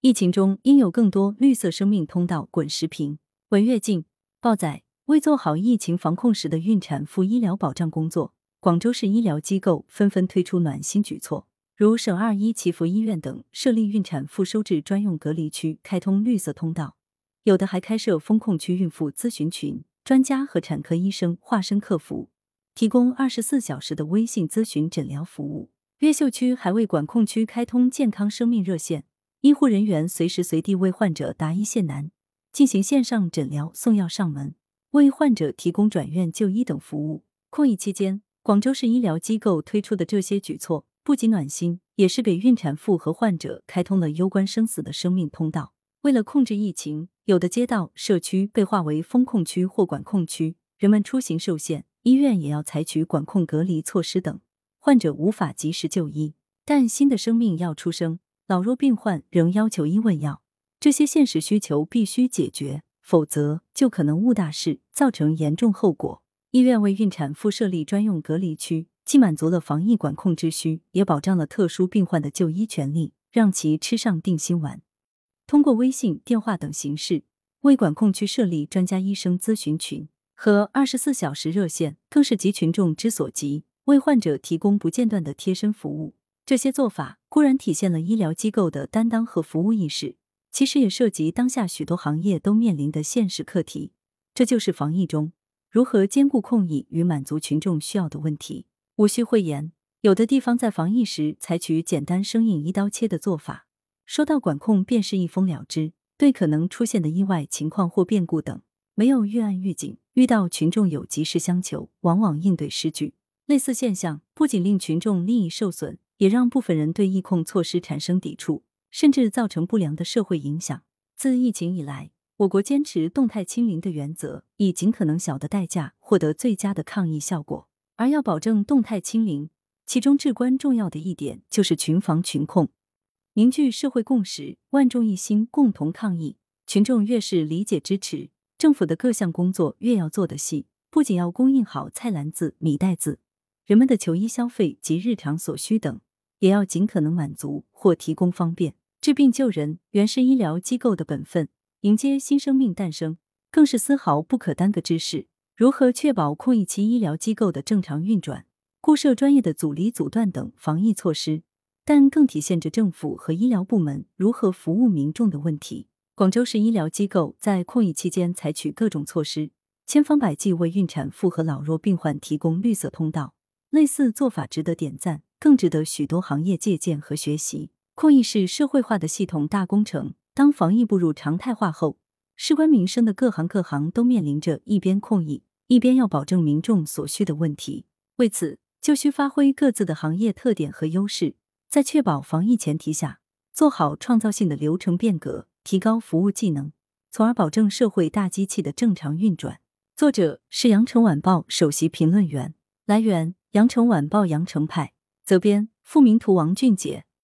疫情中应有更多绿色生命通道。滚石屏，文跃进报载。为做好疫情防控时的孕产妇医疗保障工作，广州市医疗机构纷纷推出暖心举措，如省二一祈福医院等设立孕产妇收治专用隔离区，开通绿色通道；有的还开设风控区孕妇咨询群，专家和产科医生化身客服，提供二十四小时的微信咨询诊疗服务。越秀区还为管控区开通健康生命热线，医护人员随时随地为患者答疑解难，进行线上诊疗、送药上门。为患者提供转院就医等服务。抗疫期间，广州市医疗机构推出的这些举措，不仅暖心，也是给孕产妇和患者开通了攸关生死的生命通道。为了控制疫情，有的街道、社区被划为封控区或管控区，人们出行受限，医院也要采取管控隔离措施等，患者无法及时就医。但新的生命要出生，老弱病患仍要求医问药，这些现实需求必须解决。否则就可能误大事，造成严重后果。医院为孕产妇设立专用隔离区，既满足了防疫管控之需，也保障了特殊病患的就医权利，让其吃上定心丸。通过微信、电话等形式，为管控区设立专家医生咨询群和二十四小时热线，更是急群众之所急，为患者提供不间断的贴身服务。这些做法固然体现了医疗机构的担当和服务意识。其实也涉及当下许多行业都面临的现实课题，这就是防疫中如何兼顾控疫与满足群众需要的问题。无需讳言，有的地方在防疫时采取简单生硬一刀切的做法，说到管控便是一封了之，对可能出现的意外情况或变故等没有预案预警，遇到群众有急事相求，往往应对失据。类似现象不仅令群众利益受损，也让部分人对疫控措施产生抵触。甚至造成不良的社会影响。自疫情以来，我国坚持动态清零的原则，以尽可能小的代价获得最佳的抗疫效果。而要保证动态清零，其中至关重要的一点就是群防群控，凝聚社会共识，万众一心，共同抗疫。群众越是理解支持，政府的各项工作越要做得细。不仅要供应好菜篮子、米袋子，人们的求医消费及日常所需等。也要尽可能满足或提供方便。治病救人原是医疗机构的本分，迎接新生命诞生更是丝毫不可耽搁之事。如何确保控疫期医疗机构的正常运转，固设专业的阻离阻断等防疫措施，但更体现着政府和医疗部门如何服务民众的问题。广州市医疗机构在控疫期间采取各种措施，千方百计为孕产妇和老弱病患提供绿色通道，类似做法值得点赞。更值得许多行业借鉴和学习。控疫是社会化的系统大工程，当防疫步入常态化后，事关民生的各行各行都面临着一边控疫，一边要保证民众所需的问题。为此，就需发挥各自的行业特点和优势，在确保防疫前提下，做好创造性的流程变革，提高服务技能，从而保证社会大机器的正常运转。作者是羊城晚报首席评论员，来源羊城晚报羊城派。责编：付明图，王俊杰。